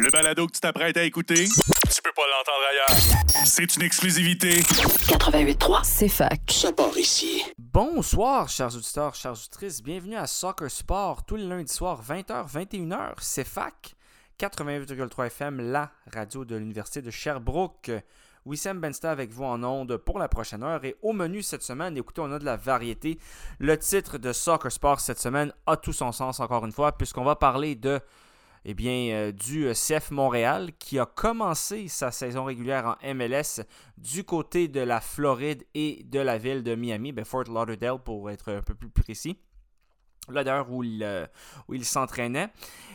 Le balado que tu t'apprêtes à écouter, tu peux pas l'entendre ailleurs. C'est une exclusivité. 88.3, c'est fac. Ça part ici. Bonsoir, chers auditeurs, chères auditrices. Bienvenue à Soccer Sport, tous les lundis soirs, 20h, 21h. C'est fac. 88,3 FM, la radio de l'Université de Sherbrooke. Wissam Bensta avec vous en ondes pour la prochaine heure. Et au menu cette semaine, écoutez, on a de la variété. Le titre de Soccer Sport cette semaine a tout son sens encore une fois, puisqu'on va parler de eh bien, euh, du CF Montréal qui a commencé sa saison régulière en MLS du côté de la Floride et de la ville de Miami, ben Fort Lauderdale pour être un peu plus précis là d'ailleurs où il, euh, il s'entraînait.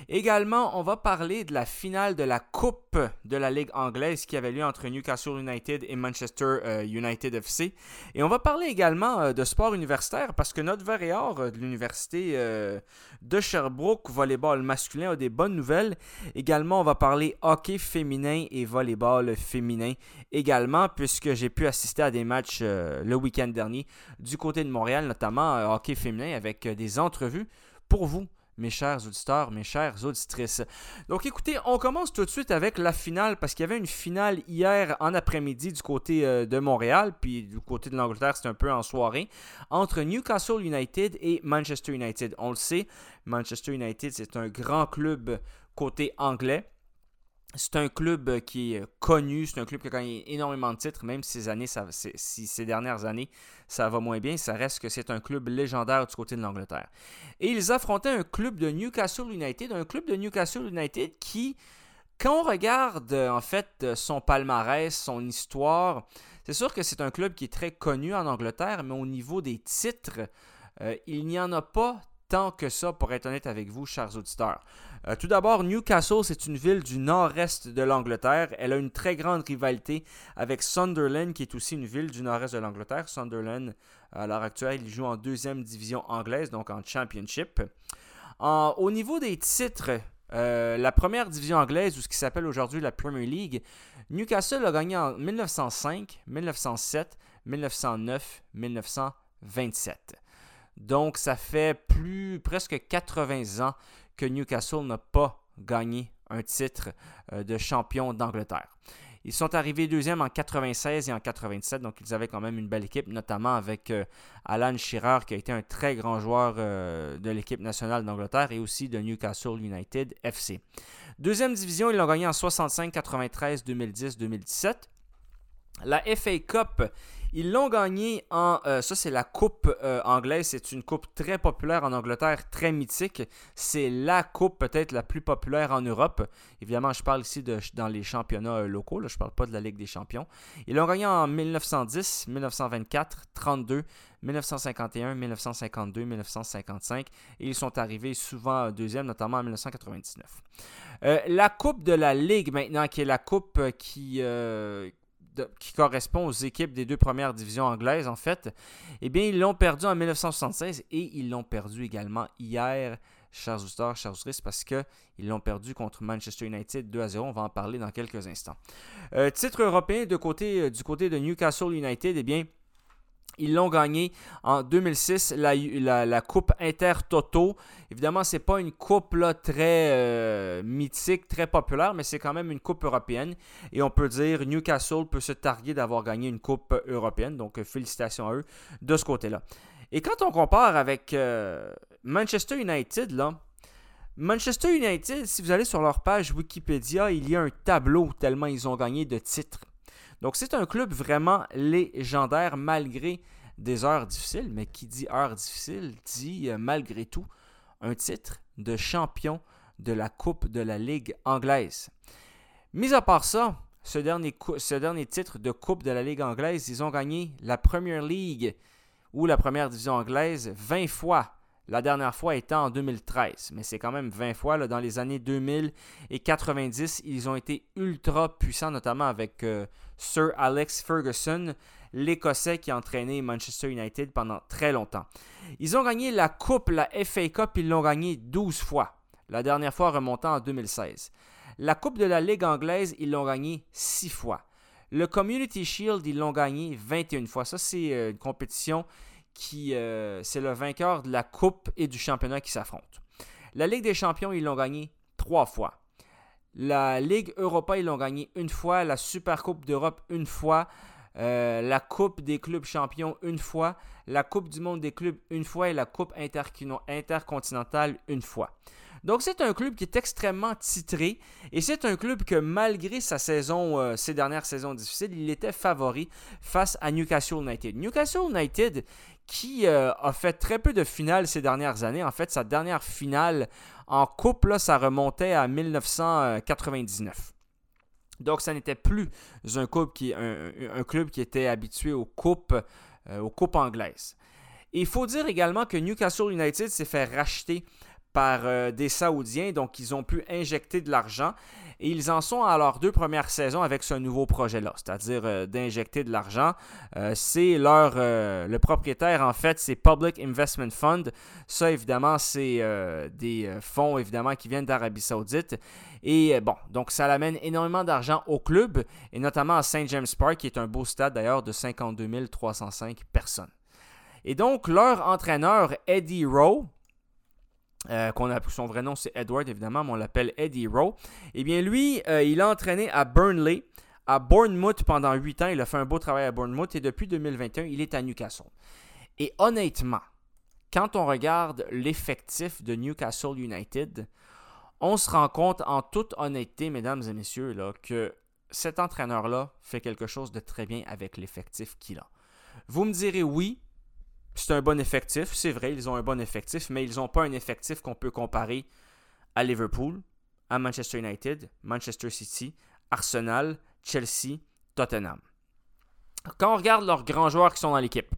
Également, on va parler de la finale de la Coupe de la Ligue anglaise qui avait lieu entre Newcastle United et Manchester euh, United FC. Et on va parler également euh, de sport universitaire parce que notre verre de l'Université de Sherbrooke, volleyball masculin, a des bonnes nouvelles. Également, on va parler hockey féminin et volleyball féminin également puisque j'ai pu assister à des matchs le week-end dernier du côté de Montréal, notamment hockey féminin avec des entreprises revue pour vous, mes chers auditeurs, mes chères auditrices. Donc écoutez, on commence tout de suite avec la finale parce qu'il y avait une finale hier en après-midi du côté euh, de Montréal, puis du côté de l'Angleterre, c'était un peu en soirée, entre Newcastle United et Manchester United. On le sait, Manchester United, c'est un grand club côté anglais. C'est un club euh, qui est euh, connu, c'est un club qui a gagné énormément de titres, même ces, années, si ces dernières années, ça va moins bien, ça reste que c'est un club légendaire du côté de l'Angleterre. Et ils affrontaient un club de Newcastle United, un club de Newcastle United qui, quand on regarde euh, en fait son palmarès, son histoire, c'est sûr que c'est un club qui est très connu en Angleterre, mais au niveau des titres, il n'y en a pas tant que ça, pour être honnête avec vous, chers auditeurs. Euh, tout d'abord, Newcastle, c'est une ville du nord-est de l'Angleterre. Elle a une très grande rivalité avec Sunderland, qui est aussi une ville du nord-est de l'Angleterre. Sunderland, à l'heure actuelle, il joue en deuxième division anglaise, donc en Championship. au niveau des titres, euh, la première division anglaise, ou ce qui s'appelle aujourd'hui la Premier League, Newcastle a gagné en 1905, 1907, 1909, 1927. Donc, ça fait plus presque 80 ans que Newcastle n'a pas gagné un titre euh, de champion d'Angleterre. Ils sont arrivés deuxième en 96 et en 97, donc ils avaient quand même une belle équipe, notamment avec euh, Alan Shearer, qui a été un très grand joueur euh, de l'équipe nationale d'Angleterre et aussi de Newcastle United FC. Deuxième division, ils l'ont gagné en 65, 93, 2010, 2017. La FA Cup, ils l'ont gagné en. Euh, ça, c'est la Coupe euh, anglaise. C'est une coupe très populaire en Angleterre, très mythique. C'est la coupe peut-être la plus populaire en Europe. Évidemment, je parle ici de, dans les championnats euh, locaux. Je ne parle pas de la Ligue des Champions. Ils l'ont gagné en 1910, 1924, 32, 1951, 1952, 1955. Et ils sont arrivés souvent deuxième, notamment en 1999. la Coupe de la Ligue maintenant, qui est la coupe qui qui correspond aux équipes des deux premières divisions anglaises, en fait, eh bien, ils l'ont perdu en 1976 et ils l'ont perdu également hier, chers auditeurs, chers auditrices, parce qu'ils l'ont perdu contre Manchester United 2 à 0. On va en parler dans quelques instants. Euh, titre européen euh, du côté de Newcastle United, eh bien, ils l'ont gagné en 2006, la, la, Coupe Inter-Toto. Évidemment, ce n'est pas une coupe très euh, mythique, très populaire, mais c'est quand même une coupe européenne. Et on peut dire Newcastle peut se targuer d'avoir gagné une coupe européenne. Donc, félicitations à eux de ce côté-là. Et quand on compare avec euh, Manchester United, là, Manchester United, si vous allez sur leur page Wikipédia, il y a un tableau tellement ils ont gagné de titres. Donc c'est un club vraiment légendaire malgré des heures difficiles, mais qui dit heures difficiles dit euh, malgré tout un titre de champion de la Coupe de la Ligue anglaise. Mis à part ça, ce dernier, titre de Coupe de la Ligue anglaise, ils ont gagné la Premier League ou la première division anglaise 20 fois la dernière fois étant en 2013, mais c'est quand même 20 fois. Là, dans les années 2000 et 90, ils ont été ultra puissants, notamment avec euh, Sir Alex Ferguson, l'Écossais qui a entraîné Manchester United pendant très longtemps. Ils ont gagné la Coupe, la FA Cup, ils l'ont gagné 12 fois, la dernière fois remontant en 2016. La Coupe de la Ligue anglaise, ils l'ont gagné 6 fois. Le Community Shield, ils l'ont gagné 21 fois. Ça, c'est euh, une compétition qui euh, c'est le vainqueur de la Coupe et du championnat qui s'affrontent. La Ligue des champions, ils l'ont gagné trois fois. La Ligue Europa, ils l'ont gagné une fois. La Super Coupe d'Europe, une fois. Euh, la Coupe des clubs champions, une fois. La Coupe du monde des clubs, une fois. Et la Coupe intercontinentale, une fois. Donc c'est un club qui est extrêmement titré et c'est un club que malgré sa saison, euh, ses dernières saisons difficiles, il était favori face à Newcastle United. Newcastle United qui euh, a fait très peu de finales ces dernières années. En fait, sa dernière finale en coupe, là, ça remontait à 1999. Donc, ça n'était plus un club, qui, un, club qui était habitué aux coupes, euh, aux coupes anglaises. il faut dire également que Newcastle United s'est fait racheter par euh, des Saoudiens, donc ils ont pu injecter de l'argent. Et ils en sont à leurs deux premières saisons avec ce nouveau projet-là, c'est-à-dire euh, d'injecter de l'argent. Euh, c'est leur le propriétaire en fait, c'est Public Investment Fund. Ça évidemment, c'est des fonds évidemment qui viennent d'Arabie Saoudite. Et bon, donc ça amène énormément d'argent au club et notamment à St James Park, qui est un beau stade d'ailleurs de 52 305 personnes. Et donc leur entraîneur Eddie Rowe euh, qu'on a, son vrai nom c'est Edward évidemment, mais on l'appelle Eddie Rowe. Eh bien lui, euh, il a entraîné à Burnley, à Bournemouth pendant 8 ans. Il a fait un beau travail à Bournemouth et depuis 2021, il est à Newcastle. Et honnêtement, quand on regarde l'effectif de Newcastle United, on se rend compte en toute honnêteté, mesdames et messieurs, que cet entraîneur-là fait quelque chose de très bien avec l'effectif qu'il a. Vous me direz oui, c'est un bon effectif, c'est vrai, ils ont un bon effectif, mais ils n'ont pas un effectif qu'on peut comparer à Liverpool, à Manchester United, Manchester City, Arsenal, Chelsea, Tottenham. Quand on regarde leurs grands joueurs qui sont dans l'équipe,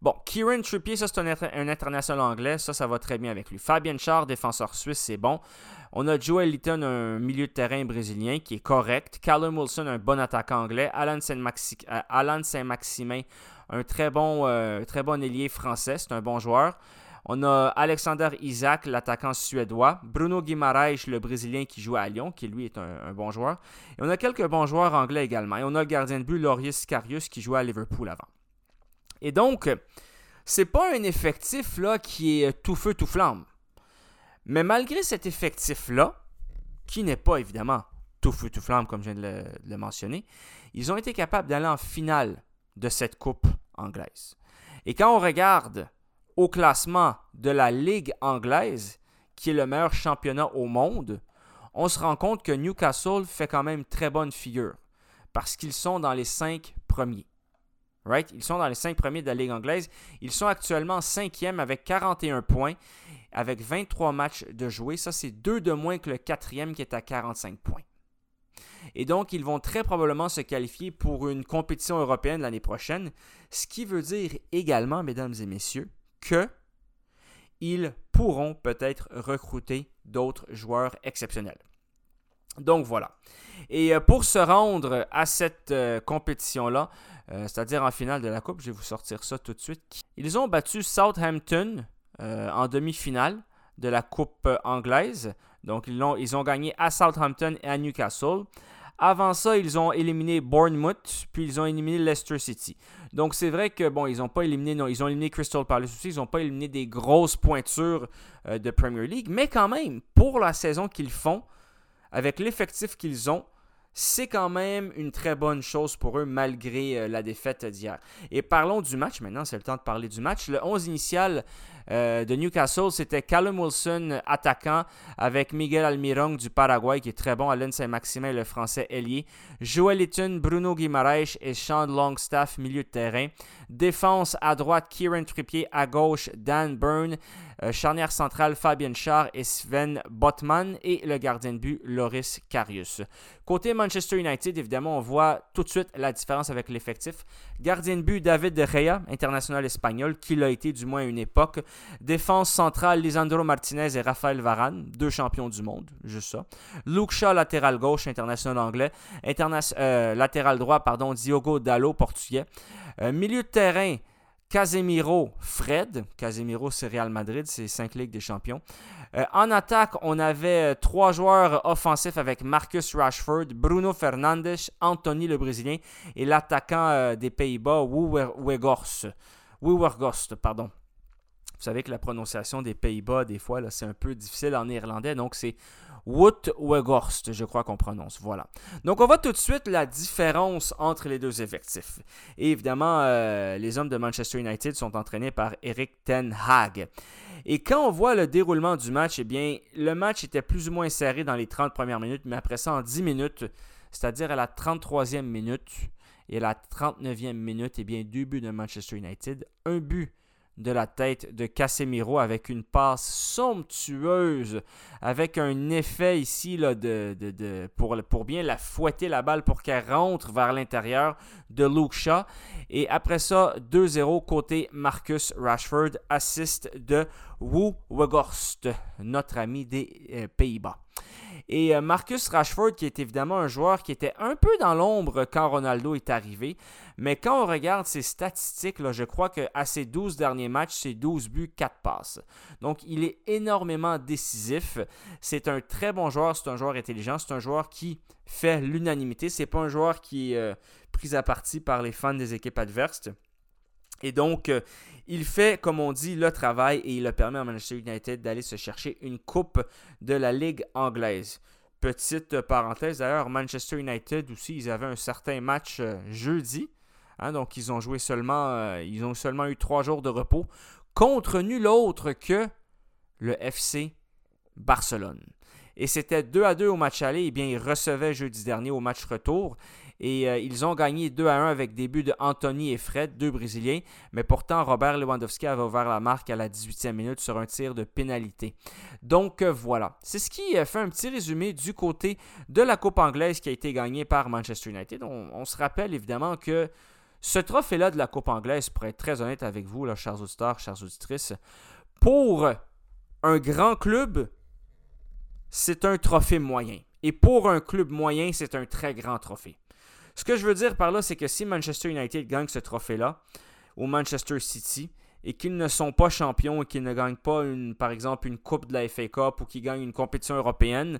Bon, Kieran Trippier, ça c'est un, international anglais, ça ça va très bien avec lui. Fabien Char, défenseur suisse, c'est bon. On a Joel Litton, un milieu de terrain brésilien qui est correct. Callum Wilson, un bon attaquant anglais. Alan Saint-Maximin, un très bon, euh, très bon ailier français, c'est un bon joueur. On a Alexander Isaac, l'attaquant suédois. Bruno Guimaraes, le Brésilien qui joue à Lyon, qui lui est un, bon joueur. Et on a quelques bons joueurs anglais également. Et on a le gardien de but, Loris Carius, qui joue à Liverpool avant. Et donc, c'est pas un effectif là qui est tout feu, tout flamme. Mais malgré cet effectif-là, qui n'est pas évidemment tout feu, tout flamme, comme je viens de le mentionner, ils ont été capables d'aller en finale de cette coupe anglaise. Et quand on regarde au classement de la Ligue anglaise, qui est le meilleur championnat au monde, on se rend compte que Newcastle fait quand même très bonne figure parce qu'ils sont dans les cinq premiers. Right? Ils sont dans les cinq premiers de la Ligue anglaise. Ils sont actuellement cinquième avec 41 points, avec 23 matchs de jouer. Ça, c'est deux de moins que le quatrième qui est à 45 points. Et donc, ils vont très probablement se qualifier pour une compétition européenne l'année prochaine, ce qui veut dire également, mesdames et messieurs, que ils pourront peut-être recruter d'autres joueurs exceptionnels. Donc voilà. Et euh, pour se rendre à cette euh, compétition-là, euh, c'est-à-dire en finale de la Coupe, je vais vous sortir ça tout de suite. Ils ont battu Southampton en demi-finale de la Coupe anglaise. Donc ils ont, gagné à Southampton et à Newcastle. Avant ça, ils ont éliminé Bournemouth, puis ils ont éliminé Leicester City. Donc c'est vrai que bon, ils n'ont pas éliminé, non, ils ont éliminé Crystal Palace aussi, ils n'ont pas éliminé des grosses pointures euh, de Premier League, mais quand même, pour la saison qu'ils font, avec l'effectif qu'ils ont, c'est quand même une très bonne chose pour eux malgré euh, la défaite d'hier. Et parlons du match maintenant, c'est le temps de parler du match. Le 11 initial euh, de Newcastle, c'était Callum Wilson, attaquant, avec Miguel Almirón du Paraguay, qui est très bon, Alain Saint-Maximin, le français ailier, Joel Eaton, Bruno Guimaraes et Sean Longstaff, milieu de terrain. Défense à droite, Kieran Trippier, à gauche, Dan Byrne. Euh, charnière centrale, Fabien Char et Sven Botman. Et le gardien de but, Loris Karius. Côté Manchester United, évidemment, on voit tout de suite la différence avec l'effectif. Gardien de but, David De Gea, international espagnol, qui l'a été du moins à une époque. Défense centrale, Lisandro Martinez et Rafael Varane, deux champions du monde, juste ça. Luke Shaw, latéral gauche, international anglais. Euh, latéral droit, pardon, Diogo Dallo, portugais. Euh, milieu de terrain, Casemiro, Fred. Casemiro, c'est Real Madrid, c'est 5 Ligues des Champions. Euh, en attaque, on avait trois joueurs offensifs avec Marcus Rashford, Bruno Fernandes, Anthony le Brésilien et l'attaquant des Pays-Bas, Weghorst. pardon. Vous savez que la prononciation des Pays-Bas, des fois, c'est un peu difficile en néerlandais, donc c'est Wout Weghorst, je crois qu'on prononce. Voilà. Donc, on voit tout de suite la différence entre les deux effectifs. Et évidemment, euh, les hommes de Manchester United sont entraînés par Eric Ten Hag. Et quand on voit le déroulement du match, eh bien, le match était plus ou moins serré dans les 30 premières minutes, mais après ça, en 10 minutes, c'est-à-dire à la 33e minute et à la 39e minute, eh bien, deux buts de Manchester United, un but de la tête de Casemiro avec une passe somptueuse, avec un effet ici là, de, pour, bien la fouetter la balle pour qu'elle rentre vers l'intérieur de Luke Shaw. Et après ça, 2-0 côté Marcus Rashford, assist de Wu Weghorst, notre ami des euh, Pays-Bas. Et euh, Marcus Rashford, qui est évidemment un joueur qui était un peu dans l'ombre quand Ronaldo est arrivé, mais quand on regarde ses statistiques, je crois qu'à ses 12 derniers matchs, c'est 12 buts, 4 passes. Donc il est énormément décisif. C'est un très bon joueur, c'est un joueur intelligent, c'est un joueur qui fait l'unanimité. C'est pas un joueur qui est euh, pris à partie par les fans des équipes adverses. Et donc, euh, il fait, comme on dit, le travail et il a permis à Manchester United d'aller se chercher une coupe de la Ligue anglaise. Petite parenthèse, d'ailleurs, Manchester United aussi, ils avaient un certain match euh, jeudi. Hein, donc, ils ont joué seulement, euh, ils ont seulement eu trois jours de repos contre nul autre que le FC Barcelone. Et c'était 2 à 2 au match aller. Et eh bien, ils recevaient jeudi dernier au match retour. Et euh, ils ont gagné 2 à 1 avec des buts de Anthony et Fred, deux Brésiliens. Mais pourtant, Robert Lewandowski avait ouvert la marque à la 18e minute sur un tir de pénalité. Donc euh, voilà. C'est ce qui fait un petit résumé du côté de la Coupe anglaise qui a été gagnée par Manchester United. On, se rappelle évidemment que ce trophée-là de la Coupe anglaise, pour être très honnête avec vous, chers auditeurs, chères auditrices, pour un grand club, c'est un trophée moyen. Et pour un club moyen, c'est un très grand trophée. Ce que je veux dire par là, c'est que si Manchester United gagne ce trophée-là, ou Manchester City, et qu'ils ne sont pas champions et qu'ils ne gagnent pas, par exemple, une Coupe de la FA Cup ou qu'ils gagnent une compétition européenne,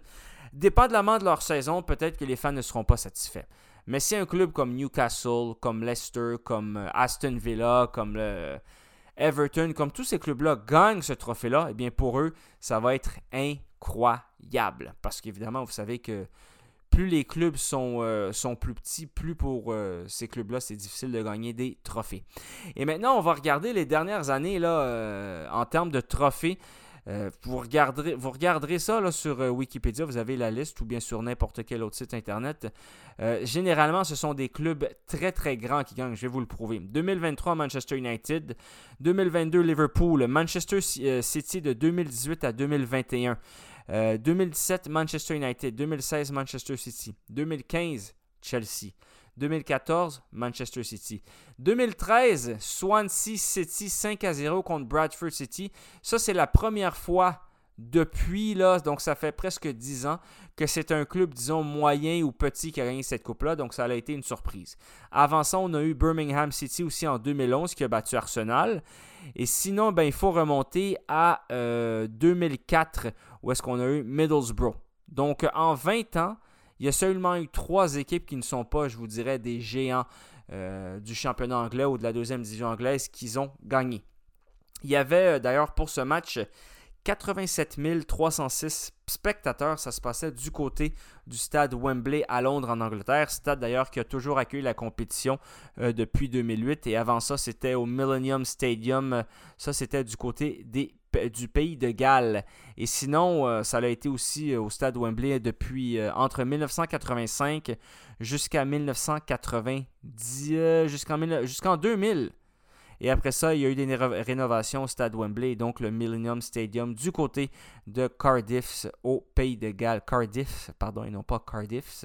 dépendamment de leur saison, peut-être que les fans ne seront pas satisfaits. Mais si un club comme Newcastle, comme Leicester, comme euh, Aston Villa, comme le Everton, comme tous ces clubs-là gagnent ce trophée-là, eh bien pour eux, ça va être incroyable. Parce qu'évidemment, vous savez que plus les clubs sont, euh, sont plus petits, plus pour euh, ces clubs-là, c'est difficile de gagner des trophées. Et maintenant, on va regarder les dernières années euh, en termes de trophées. vous, regarderez, vous ça sur Wikipédia, vous avez la liste ou bien sur n'importe quel autre site internet. généralement, ce sont des clubs très très grands qui gagnent, je vais vous le prouver. 2023, Manchester United. 2022, Liverpool. Manchester City de 2018 à 2021. 2017, euh, Manchester United. 2016, Manchester City. 2015, Chelsea. 2014, Manchester City. 2013, Swansea City 5 à 0 contre Bradford City. Ça, c'est la première fois depuis, là, donc ça fait presque 10 ans, que c'est un club, disons, moyen ou petit qui a gagné cette coupe-là, donc ça a été une surprise. Avant ça, on a eu Birmingham City aussi en 2011 qui a battu Arsenal. Et sinon, ben, il faut remonter à 2004 euh, où est-ce qu'on a eu Middlesbrough. Donc en 20 ans, il y a seulement eu trois équipes qui ne sont pas, je vous dirais, des géants euh, du championnat anglais ou de la deuxième division anglaise qui ont gagné. Il y avait euh, d'ailleurs pour ce match 87 306 spectateurs. Ça se passait du côté du stade Wembley à Londres en Angleterre. Stade d'ailleurs qui a toujours accueilli la compétition euh, depuis 2008. Et avant ça, c'était au Millennium Stadium. Ça, c'était du côté du pays de Galles. Et sinon, euh, ça a été aussi euh, au stade Wembley depuis entre 1985 jusqu'à 1990, jusqu'en 2000. Et après ça, il y a eu des rénovations au stade Wembley, donc le Millennium Stadium du côté de Cardiff au Pays de Galles. Cardiff, pardon, et non pas Cardiff,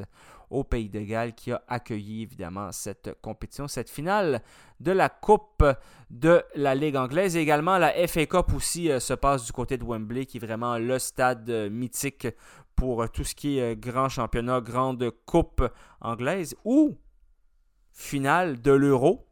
au Pays de Galles qui a accueilli évidemment cette compétition, cette finale de la Coupe de la Ligue anglaise. Et également, la FA Cup aussi euh, se passe du côté de Wembley, qui est vraiment le stade euh, mythique pour euh, tout ce qui est grand championnat, grande coupe anglaise, ou finale de l'Euro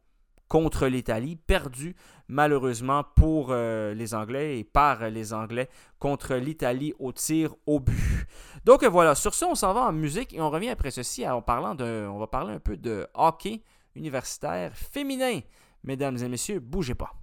contre l'Italie, perdu malheureusement pour euh, les Anglais et par les Anglais contre l'Italie au tir au but. Donc voilà, sur ce, on s'en va en musique et on revient après ceci en parlant de, on va parler un peu de hockey universitaire féminin. Mesdames et messieurs, bougez pas.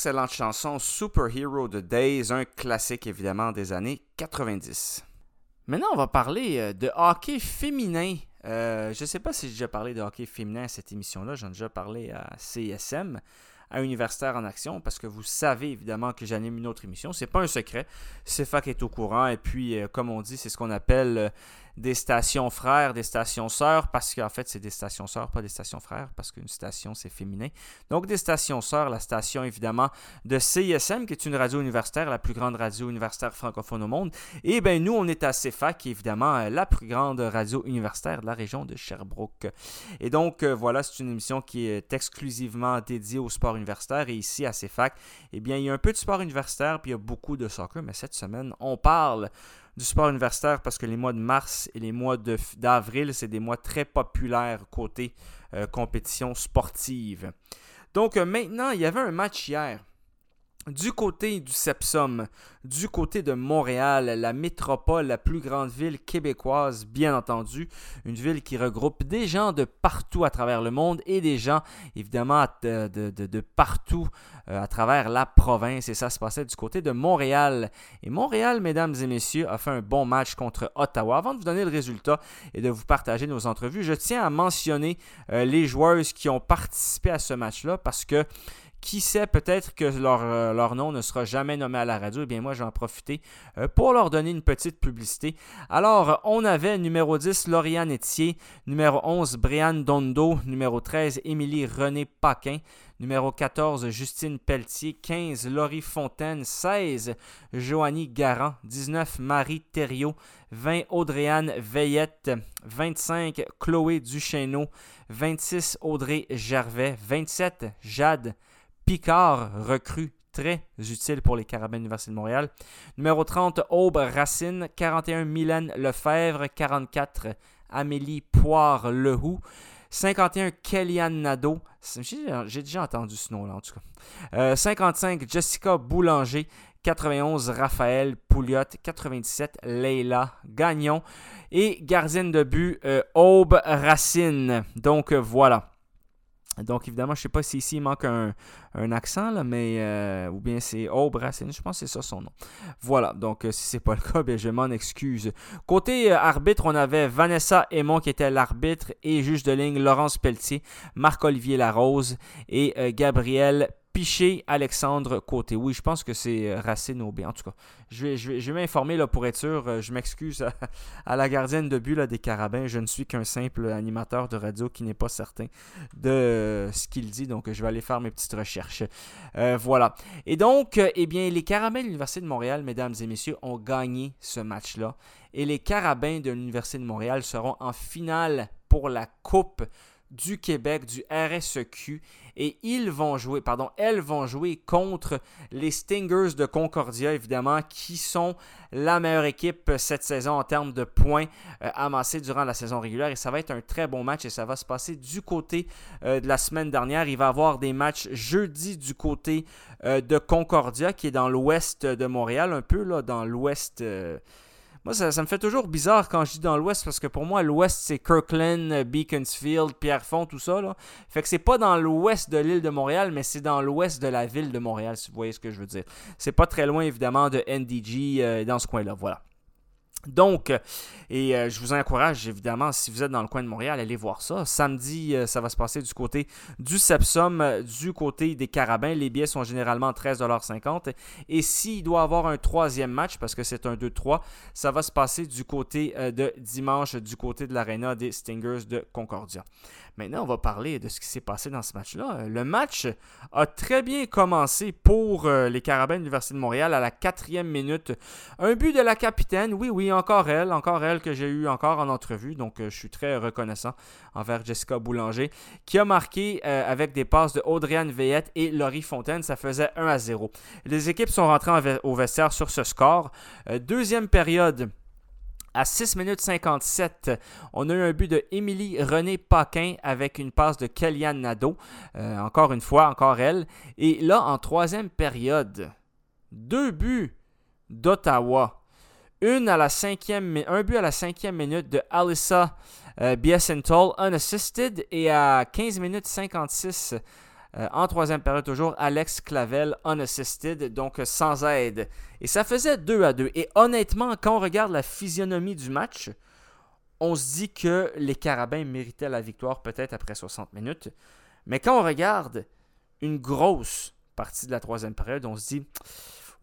L'excellente chanson Superhero de Days, un classique évidemment des années 90. Maintenant, on va parler euh, de hockey féminin. Euh, je ne sais pas si j'ai déjà parlé de hockey féminin à cette émission-là. J'en ai déjà parlé à CSM, à Universitaire en Action, parce que vous savez évidemment que j'anime une autre émission. C'est pas un secret. CFAC est au courant. Et puis, euh, comme on dit, c'est ce qu'on appelle des stations frères, des stations sœurs, parce qu'en fait, c'est des stations sœurs, pas des stations frères, parce qu'une station, c'est féminin. Donc, des stations sœurs, la station, évidemment, de CISM, qui est une radio universitaire, la plus grande radio universitaire francophone au monde. Et bien, nous, on est à CFAC, qui est évidemment euh, la plus grande radio universitaire de la région de Sherbrooke. Et donc, euh, voilà, c'est une émission qui est exclusivement dédiée au sport universitaire. Et ici, à CFAC, eh bien, il y a un peu de sport universitaire, puis il y a beaucoup de soccer, mais cette semaine, on parle du sport universitaire parce que les mois de mars et les mois d'avril, c'est des mois très populaires côté euh, compétition sportive. Donc euh, maintenant, il y avait un match hier du côté du Sepsum, du côté de Montréal, la métropole, la plus grande ville québécoise, bien entendu, une ville qui regroupe des gens de partout à travers le monde et des gens évidemment de, de, partout euh, à travers la province. Et ça se passait du côté de Montréal. Et Montréal, mesdames et messieurs, a fait un bon match contre Ottawa. Avant de vous donner le résultat et de vous partager nos entrevues, je tiens à mentionner euh, les joueuses qui ont participé à ce match-là parce que qui sait, peut-être que leur, euh, leur, nom ne sera jamais nommé à la radio. Eh bien, moi, je vais en profiter euh, pour leur donner une petite publicité. Alors, on avait numéro 10, Lauriane Etier, numéro 11, Brianne Dondo, numéro 13, Émilie René Paquin, numéro 14, Justine Pelletier, 15, Laurie Fontaine, 16, Joanie Garant, 19, Marie Thériault, 20, Audrey-Anne Veillette, 25, Chloé Duchesneau, 26, Audrey Gervais, 27, Jade Picard, recrue très utile pour les Carabins de l'Université de Montréal. Numéro 30, Aube Racine. 41, Mylène Lefebvre. 44, Amélie Poire-Lehoux. 51, Kellyanne Nadeau. J'ai déjà entendu ce nom-là, en tout cas. 55, euh, Jessica Boulanger. 91, Raphaël Pouliot. 97, Leila Gagnon. Et gardienne de but, euh, Aube Racine. Donc euh, voilà. Donc, évidemment, je ne sais pas si ici il manque un, accent, là, mais euh, ou bien c'est Aube je pense que c'est ça son nom. Voilà, donc euh, si c'est pas le cas, bien, je m'en excuse. Côté euh, arbitre, on avait Vanessa Aymon qui était l'arbitre et juge de ligne Laurence Pelletier, Marc-Olivier Larose et Gabriel Piché Alexandre Côté. Oui, je pense que c'est euh, Racine Aubé. En tout cas, je vais, je vais, m'informer là, pour être sûr. Euh, je m'excuse à, la gardienne de but des Carabins. Je ne suis qu'un simple animateur de radio qui n'est pas certain de euh, ce qu'il dit. Donc, je vais aller faire mes petites recherches. voilà. Et donc, eh bien, les Carabins de l'Université de Montréal, mesdames et messieurs, ont gagné ce match-là. Et les Carabins de l'Université de Montréal seront en finale pour la Coupe du Québec, du RSEQ, et ils vont jouer, pardon, elles vont jouer contre les Stingers de Concordia, évidemment, qui sont la meilleure équipe cette saison en termes de points euh, amassés durant la saison régulière. Et ça va être un très bon match et ça va se passer du côté euh, de la semaine dernière. Il va y avoir des matchs jeudi du côté euh, de Concordia, qui est dans l'ouest de Montréal, un peu là, dans l'ouest moi, ça, me fait toujours bizarre quand je dis dans l'Ouest, parce que pour moi, l'Ouest, c'est Kirkland, Beaconsfield, Pierrefonds, tout ça. Là. Fait que c'est pas dans l'Ouest de l'île de Montréal, mais c'est dans l'Ouest de la ville de Montréal, si vous voyez ce que je veux dire. C'est pas très loin, évidemment, de NDG, euh, dans ce coin-là. Voilà. Donc, et euh, je vous encourage évidemment, si vous êtes dans le coin de Montréal, allez voir ça. Samedi, euh, ça va se passer du côté du Sepsum, euh, du côté des Carabins. Les billets sont généralement 13,50$. Et s'il doit avoir un troisième match, parce que c'est un 2-3, ça va se passer du côté de dimanche, du côté de l'Arena des Stingers de Concordia. Maintenant, on va parler de ce qui s'est passé dans ce match-là. Le match a très bien commencé pour les Carabins de l'Université de Montréal à la quatrième minute. Un but de la capitaine, oui, oui, encore elle, encore elle que j'ai eu encore en entrevue. Donc, euh, je suis très reconnaissant envers Jessica Boulanger, qui a marqué euh, avec des passes de Audriane Veillette et Laurie Fontaine. Ça faisait 1 à 0. Les équipes sont rentrées au vestiaire sur ce score. Euh, deuxième période. À 6 minutes 57, on a eu un but de Émilie René Paquin avec une passe de Kellyanne Nadeau. encore une fois, encore elle. Et là, en troisième période, deux buts d'Ottawa. Un but à la cinquième minute de Alyssa euh, unassisted. Et à 15 minutes 56, Euh, en troisième période, toujours, Alex Clavel, unassisted, donc sans aide. Et ça faisait 2 à 2. Et honnêtement, quand on regarde la physionomie du match, on se dit que les Carabins méritaient la victoire peut-être après 60 minutes. Mais quand on regarde une grosse partie de la troisième période, on se dit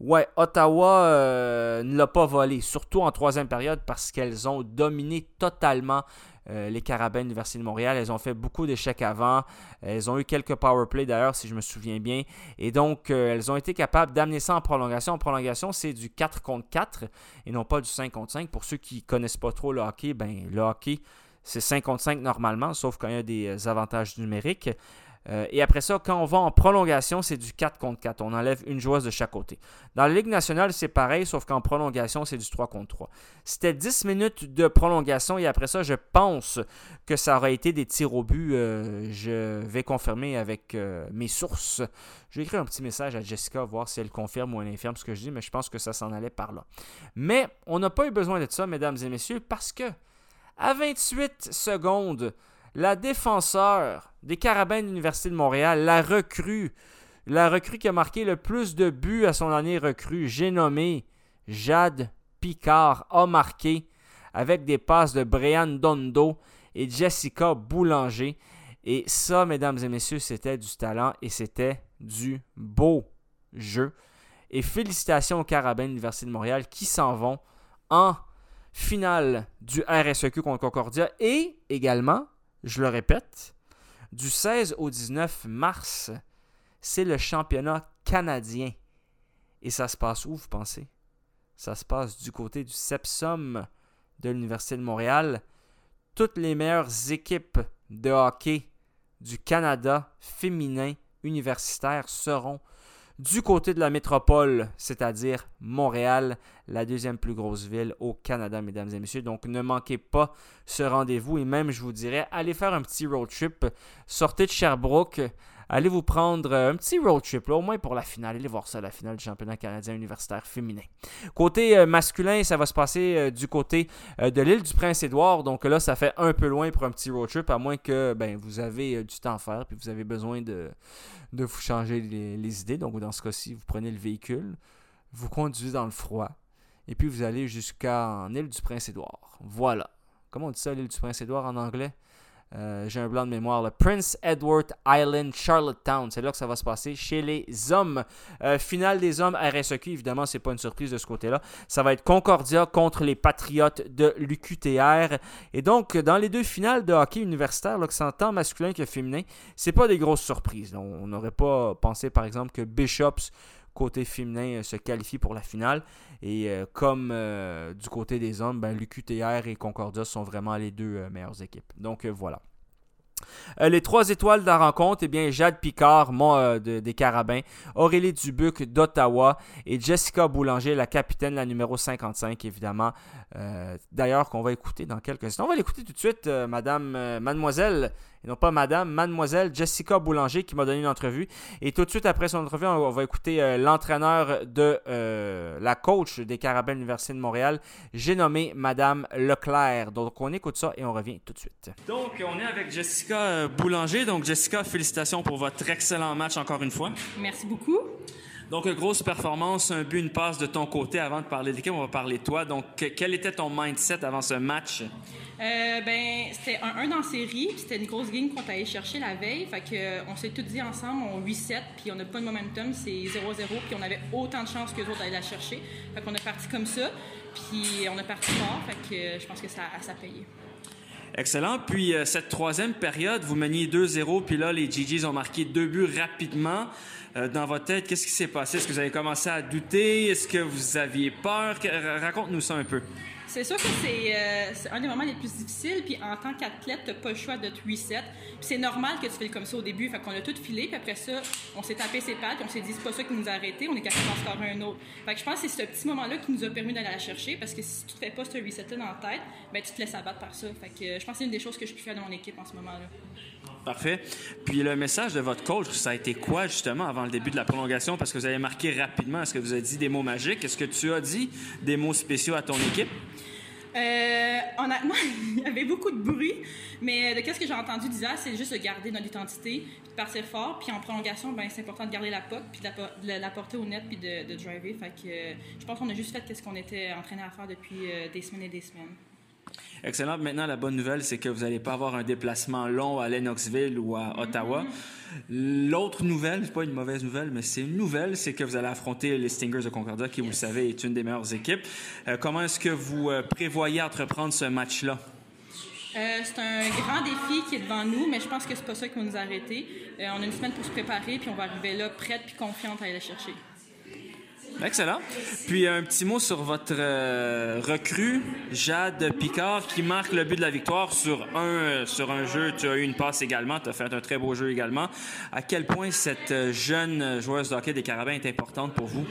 Ouais, Ottawa euh, ne l'a pas volé, surtout en troisième période parce qu'elles ont dominé totalement euh, les Carabins de l'Université de Montréal. Elles ont fait beaucoup d'échecs avant. Elles ont eu quelques power play d'ailleurs, si je me souviens bien. Et donc, euh, elles ont été capables d'amener ça en prolongation. En prolongation, c'est du 4 contre 4 et non pas du 5 contre 5. Pour ceux qui ne connaissent pas trop le hockey, ben, le hockey, c'est 5 contre 5 normalement, sauf quand il y a des avantages numériques. Euh, et après ça, quand on va en prolongation, c'est du 4 contre 4. On enlève une joueuse de chaque côté. Dans la Ligue nationale, c'est pareil, sauf qu'en prolongation, c'est du 3 contre 3. C'était 10 minutes de prolongation et après ça, je pense que ça aurait été des tirs au but. Euh, je vais confirmer avec euh, mes sources. Je vais écrire un petit message à Jessica, voir si elle confirme ou elle infirme ce que je dis, mais je pense que ça s'en allait par là. Mais on n'a pas eu besoin de ça, mesdames et messieurs, parce que à 28 secondes, la défenseur des Carabins de l'Université de Montréal, la recrue, la recrue qui a marqué le plus de buts à son année recrue, j'ai nommé Jade Picard, a marqué avec des passes de Brian Dondo et Jessica Boulanger. Et ça, mesdames et messieurs, c'était du talent et c'était du beau jeu. Et félicitations aux Carabins de l'Université de Montréal qui s'en vont en finale du RSEQ contre Concordia et également je le répète, du 16 au 19 mars, c'est le championnat canadien. Et ça se passe où, vous pensez? Ça se passe du côté du Sepsum de l'Université de Montréal. Toutes les meilleures équipes de hockey du Canada féminin universitaire seront du côté de la métropole, c'est-à-dire Montréal, la deuxième plus grosse ville au Canada, mesdames et messieurs. Donc ne manquez pas ce rendez-vous et même, je vous dirais, allez faire un petit road trip, sortez de Sherbrooke, allez vous prendre euh, un petit road trip, au moins pour la finale. Allez voir ça, la finale du championnat canadien universitaire féminin. Côté euh, masculin, ça va se passer euh, du côté de l'île du Prince-Édouard. Donc là, ça fait un peu loin pour un petit road trip, à moins que ben, vous avez du temps à faire, puis vous avez besoin de, de vous changer les, idées. Donc dans ce cas-ci, vous prenez le véhicule, vous conduisez dans le froid, et puis vous allez jusqu'en île du Prince-Édouard. Voilà. Comment on dit ça, l'île du Prince-Édouard en anglais? Euh, j'ai un blanc de mémoire. Le Prince Edward Island, Charlottetown. C'est là que ça va se passer chez les hommes. Euh, finale des hommes, RSEQ, évidemment, c'est pas une surprise de ce côté-là. Ça va être Concordia contre les Patriotes de l'UQTR. Et donc, dans les deux finales de hockey universitaire, là, que c'est tant masculin que féminin, c'est pas des grosses surprises. On n'aurait pas pensé, par exemple, que Bishops côté féminin euh, se qualifie pour la finale. Et comme du côté des hommes, ben, l'UQTR et Concordia sont vraiment les deux meilleures équipes. Donc voilà. Euh, les trois étoiles de la rencontre, eh bien, Jade Picard, moi, euh, des Carabins, Aurélie Dubuc d'Ottawa et Jessica Boulanger, la capitaine, la numéro 55, évidemment. Euh, d'ailleurs, qu'on va écouter dans quelques instants. On va l'écouter tout de suite, Madame, Mademoiselle et non pas Madame, Mademoiselle Jessica Boulanger qui m'a donné une entrevue. Et tout de suite après son entrevue, on va écouter euh, l'entraîneur de euh, la coach des Carabins de l'Université de Montréal. J'ai nommé Madame Leclerc. Donc on écoute ça et on revient tout de suite. Donc on est avec Jessica euh, Boulanger. Donc Jessica, félicitations pour votre excellent match encore une fois. Merci beaucoup. Donc, grosse performance, un but, une passe de ton côté. Avant de parler de l'équipe, on va parler de toi. Donc, quel était ton mindset avant ce match? Euh, ben, c'était un 1 dans série, puis c'était une grosse game qu'on allé chercher la veille. Fait que, euh, on s'est tous dit ensemble, on 8-7, puis on n'a pas de momentum, c'est 0-0, puis on avait autant de chances que les autres d'aller la chercher. Fait qu'on est parti comme ça, puis on est parti fort, fait euh, je pense que ça, ça a payé. Excellent. Puis cette troisième période, vous meniez 2-0, puis là, les GGs ont marqué deux buts rapidement. dans votre tête, qu'est-ce qui s'est passé? Est-ce que vous avez commencé à douter? Est-ce que vous aviez peur? Raconte-nous ça un peu. C'est sûr que euh, c'est un des moments les plus difficiles. Puis en tant qu'athlète, tu pas le choix de te reset. Puis c'est normal que tu fais comme ça au début. Fait qu'on a tout filé. Puis après ça, on s'est tapé ses pattes. On s'est dit, c'est pas ça qui nous a arrêtés. On est capable d'en scorer un autre. Fait que je pense que c'est ce petit moment-là qui nous a permis d'aller la chercher. Parce que si tu te fais pas ce reset-là dans la tête, ben, tu te laisses abattre par ça. Fait que euh, je pense que c'est une des choses que je peux faire dans mon équipe en ce moment-là. Parfait. Puis le message de votre coach, ça a été quoi justement avant le début de la prolongation? Parce que vous avez marqué rapidement. Est-ce que vous avez dit des mots magiques? Est-ce que tu as dit des mots spéciaux à ton équipe? Euh, honnêtement, il y avait beaucoup de bruit, mais de ce que j'ai entendu d'Isa, c'est juste de garder notre identité, de partir fort, puis en prolongation, ben, c'est important de garder la puck, puis de la, porter au net, puis de, de driver. Fait que euh, je pense qu'on a juste fait ce qu'on était entraîné à faire depuis euh, des semaines et des semaines. Excellent. Maintenant, la bonne nouvelle, c'est que vous n'allez pas avoir un déplacement long à Lennoxville ou à Ottawa. L'autre nouvelle, c'est pas une mauvaise nouvelle, mais c'est une nouvelle, c'est que vous allez affronter les Stingers de Concordia, qui, vous le savez, est une des meilleures équipes. Euh, comment est-ce que vous euh, prévoyez entreprendre ce match-là? Euh, c'est un grand défi qui est devant nous, mais je pense que c'est pas ça qui va nous arrêter. on a une semaine pour se préparer, puis on va arriver là prête puis confiante à aller la chercher. Excellent. Puis un petit mot sur votre euh, recrue, Jade Picard, qui marque le but de la victoire sur un, sur un jeu. Tu as eu une passe également, tu as fait un très beau jeu également. À quel point cette euh, jeune joueuse de hockey des Carabins est importante pour vous?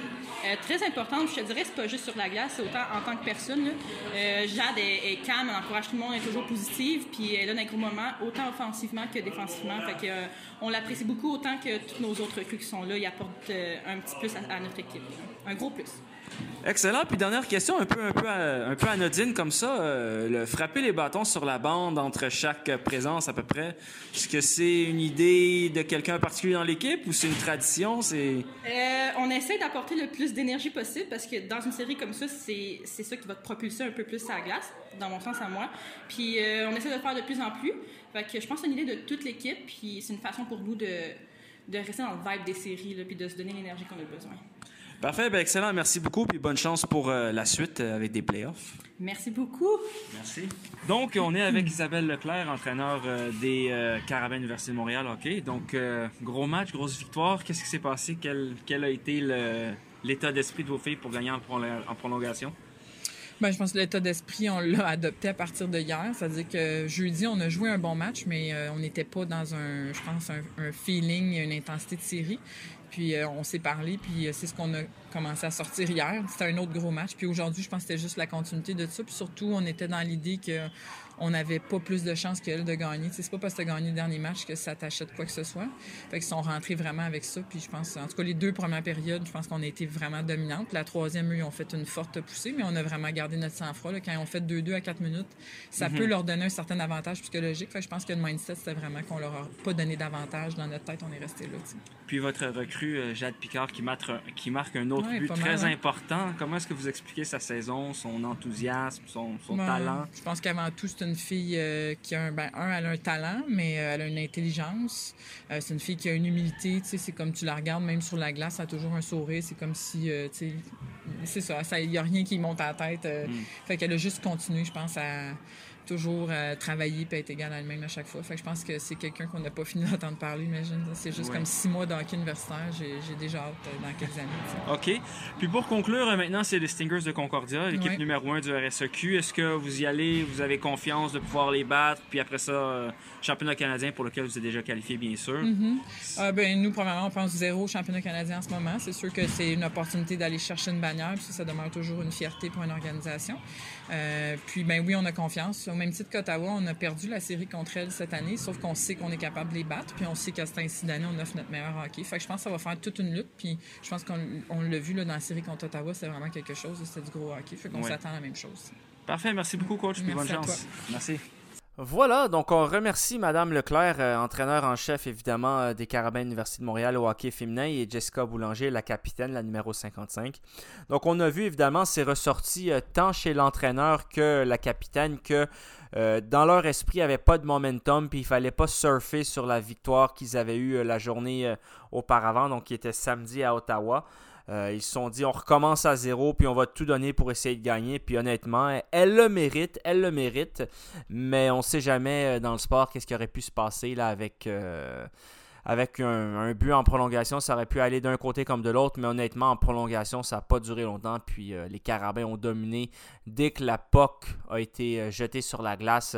Euh, très importante, je te dirais, c'est pas juste sur la glace, c'est autant en tant que personne. Jade est, calme, elle encourage tout le monde, elle est toujours positive, puis elle donne un gros moment, autant offensivement que défensivement. Que, on l'apprécie beaucoup autant que tous nos autres recrues qui sont là. Ils apportent un petit plus à notre équipe un gros plus. Excellent. Puis dernière question, un peu, un peu, un peu anodine comme ça. Euh, le frapper les bâtons sur la bande entre chaque présence à peu près. Est-ce que c'est une idée de quelqu'un particulier dans l'équipe ou c'est une tradition? C'est... Euh, on essaie d'apporter le plus d'énergie possible parce que dans une série comme ça, c'est, c'est ça qui va te propulser un peu plus à la glace, dans mon sens à moi. Puis euh, on essaie de le faire de plus en plus. Fait que je pense que c'est une idée de toute l'équipe. Puis c'est une façon pour nous de, de rester dans le vibe des séries là, puis de se donner l'énergie qu'on a besoin. Parfait, ben excellent. Merci beaucoup. Puis bonne chance pour euh, la suite euh, avec des playoffs. Merci beaucoup. Merci. Donc, on est avec Isabelle Leclerc, entraîneur euh, des Carabins Université de Montréal. OK. Donc, gros match, grosse victoire. Qu'est-ce qui s'est passé? Quel, quel, a été l'état d'esprit de vos filles pour gagner en, en prolongation? Ben, je pense que l'état d'esprit, on l'a adopté à partir de hier. C'est-à-dire que jeudi, on a joué un bon match, mais on n'était pas dans un, je pense, un, un feeling, une intensité de série. Puis euh, on s'est parlé, puis euh, c'est ce qu'on a commencé à sortir hier. C'était un autre gros match. Puis aujourd'hui, je pense que c'était juste la continuité de ça. Puis surtout, on était dans l'idée que on n'avait pas plus de chances qu'elle de gagner. C'est pas parce que tu as gagné le dernier match que ça t'achète quoi que ce soit. Fait qu'ils sont rentrés vraiment avec ça. Puis je pense, en tout cas, les deux premières périodes, je pense qu'on a été vraiment dominante. La troisième, eux, ils ont fait une forte poussée, mais on a vraiment gardé notre sang-froid. Quand ils ont fait 2-2 à 4 minutes, ça mhm. peut leur donner un certain avantage psychologique. Fait je pense que le mindset, c'était vraiment qu'on leur a pas donné d'avantage dans notre tête. On est resté là. Puis votre recrue, euh, Jade Picard, qui marque, qui marque un autre but très hein. important. Comment est-ce que vous expliquez sa saison, son enthousiasme, son, son talent? Je pense qu'avant tout, c'est une fille euh, qui a un, ben, un, elle a un talent, mais euh, elle a une intelligence. Euh, c'est une fille qui a une humilité, tu sais, c'est comme tu la regardes, même sur la glace, elle a toujours un sourire, c'est comme si, tu sais, c'est ça, il n'y a rien qui monte à la tête. Mm. Fait qu'elle a juste continué, je pense, à toujours euh, travailler et être égal à elle-même à chaque fois. Fait que je pense que c'est quelqu'un qu'on n'a pas fini d'entendre parler, imagine. C'est juste comme six mois d'hockey universitaire. J'ai déjà hâte euh, dans quelques années. OK. Puis pour conclure, euh, maintenant, c'est les Stingers de Concordia, l'équipe numéro un du RSEQ. Est-ce que vous y allez, vous avez confiance de pouvoir les battre, puis après ça, championnat canadien pour lequel vous êtes déjà qualifié, bien sûr? Mm-hmm. ben, nous, premièrement, on pense zéro championnat canadien en ce moment. C'est sûr que c'est une opportunité d'aller chercher une bannière, puis ça, ça demeure toujours une fierté pour une organisation. Puis, ben oui, on a confiance même titre qu'Ottawa, on a perdu la série contre elle cette année, sauf qu'on sait qu'on est capable de les battre, puis on sait qu'à cet incident d'année, on offre notre meilleur hockey. Fait que je pense que ça va faire toute une lutte, puis je pense qu'on l'a vu là, dans la série contre Ottawa, c'est vraiment quelque chose, c'était du gros hockey. Fait qu'on s'attend à la même chose. Parfait, merci beaucoup, coach, puis bonne chance. Merci. Voilà, donc on remercie Madame Leclerc, euh, entraîneur en chef évidemment euh, des Carabins Université de Montréal au hockey féminin, et Jessica Boulanger, la capitaine, la numéro 55. Donc on a vu évidemment, c'est ressorti euh, tant chez l'entraîneur que la capitaine que dans leur esprit, il n'y avait pas de momentum, puis il fallait pas surfer sur la victoire qu'ils avaient eue la journée auparavant, donc qui était samedi à Ottawa. Euh, ils se sont dit, on recommence à zéro, puis on va tout donner pour essayer de gagner. Puis honnêtement, elle le mérite, elle le mérite. Mais on ne sait jamais euh, dans le sport qu'est-ce qui aurait pu se passer là avec... Euh, avec un, but en prolongation, ça aurait pu aller d'un côté comme de l'autre, mais honnêtement, en prolongation, ça n'a pas duré longtemps. Puis les Carabins ont dominé dès que la POC a été jetée sur la glace.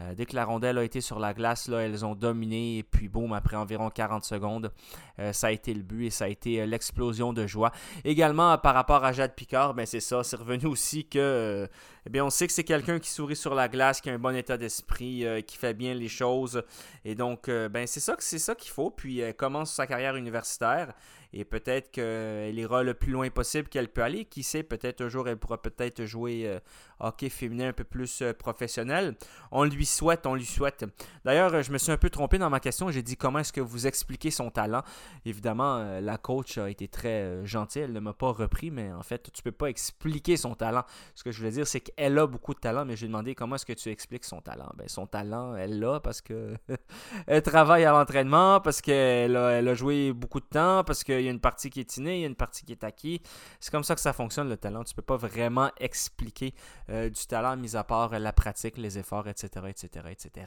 Euh, dès que la rondelle a été sur la glace, là, elles ont dominé et puis boum, après environ 40 secondes, euh, ça a été le but et ça a été euh, l'explosion de joie. Également, par rapport à Jade Picard, ben, c'est ça, c'est revenu aussi que, eh bien, on sait que c'est quelqu'un qui sourit sur la glace, qui a un bon état d'esprit, qui fait bien les choses. Et donc, ben, c'est ça, c'est ça qu'il faut. Puis, elle commence sa carrière universitaire et peut-être qu'elle ira le plus loin possible qu'elle peut aller. Qui sait, peut-être un jour elle pourra peut-être jouer euh, hockey féminin un peu plus euh, professionnel. On lui souhaite, on lui souhaite. D'ailleurs, je me suis un peu trompé dans ma question. J'ai dit comment est-ce que vous expliquez son talent? Évidemment, la coach a été très gentille. Elle ne m'a pas repris, mais en fait, tu peux pas expliquer son talent. Ce que je voulais dire, c'est qu'elle a beaucoup de talent, mais j'ai demandé comment est-ce que tu expliques son talent? Ben, son talent, elle l'a parce que elle travaille à l'entraînement, parce qu'elle a, elle a joué beaucoup de temps, parce qu'il y a une partie qui est innée, il y a une partie qui est acquise. C'est comme ça que ça fonctionne le talent. Tu peux pas vraiment expliquer euh, du talent, mis à part la pratique, les efforts, etc., etc., etc.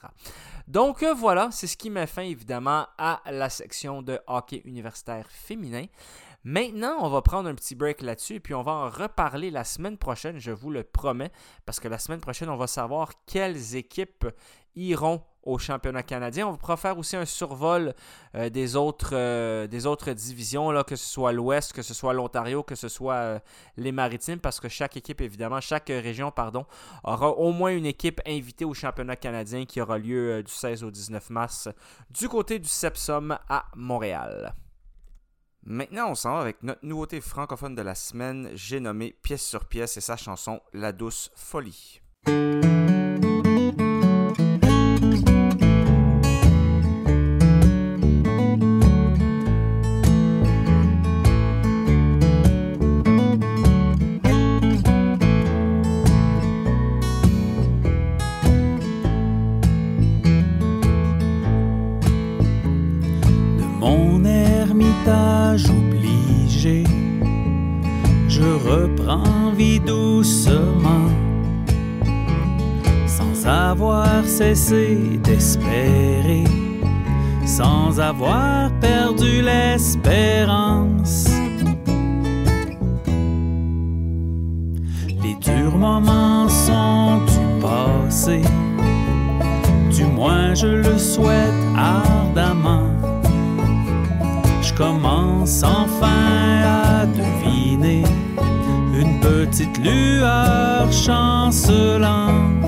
Donc euh, voilà, c'est ce qui met fin évidemment à la section de hockey universitaire féminin. Maintenant, on va prendre un petit break là-dessus et puis on va en reparler la semaine prochaine, je vous le promets, parce que la semaine prochaine, on va savoir quelles équipes iront au championnat canadien. On pourra faire aussi un survol euh, des, autres, euh, des autres divisions, là, que ce soit l'Ouest, que ce soit l'Ontario, que ce soit euh, les Maritimes, parce que chaque équipe, évidemment, chaque région, pardon, aura au moins une équipe invitée au championnat canadien qui aura lieu du 16 au 19 mars du côté du Sepsum à Montréal. Maintenant, on s'en va avec notre nouveauté francophone de la semaine. J'ai nommé Pièce sur pièce et sa chanson La douce folie. Cessé d'espérer, sans avoir perdu l'espérance. Les durs moments sont du passé, du moins je le souhaite ardemment je commence enfin à deviner une petite lueur chancelante.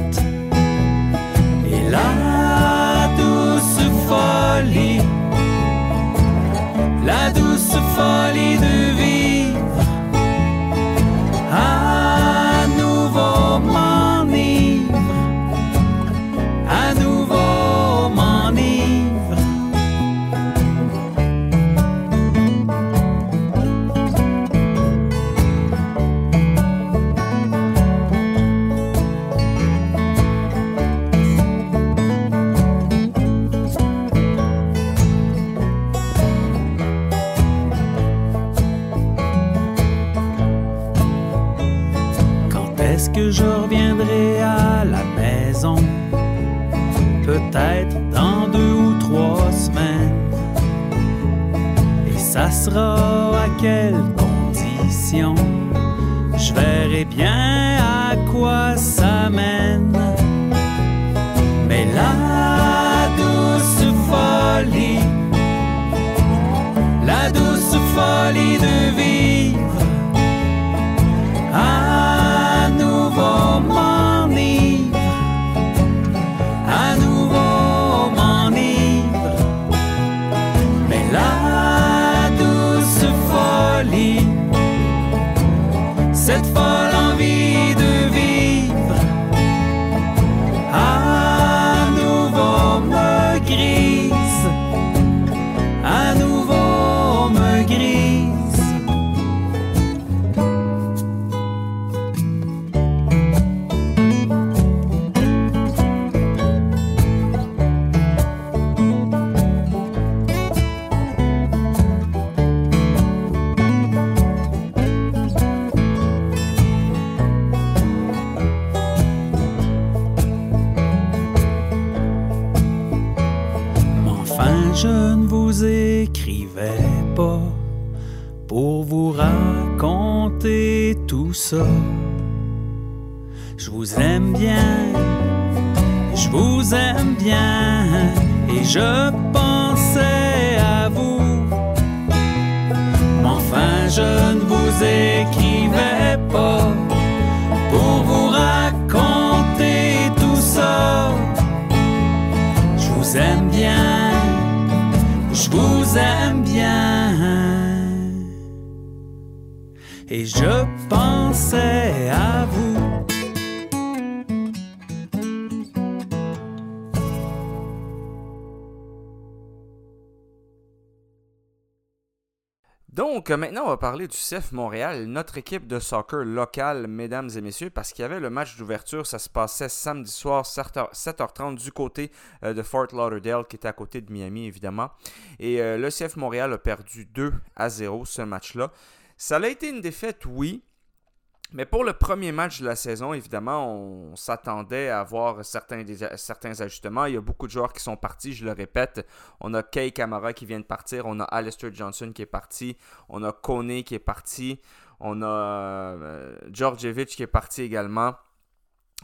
La douce folie, la douce folie Donc, euh, maintenant, on va parler du CF Montréal, notre équipe de soccer locale, mesdames et messieurs, parce qu'il y avait le match d'ouverture. Ça se passait samedi soir, 7h30, du côté euh, de Fort Lauderdale, qui était à côté de Miami, évidemment. Et euh, le CF Montréal a perdu 2 à 0 ce match-là. Ça a été une défaite, oui, mais pour le premier match de la saison, évidemment, on s'attendait à voir certains, certains ajustements. Il y a beaucoup de joueurs qui sont partis, je le répète. On a Kay Kamara qui vient de partir, on a Alistair Johnson qui est parti, on a Kone qui est parti, on a euh, Djordjevic qui est parti également.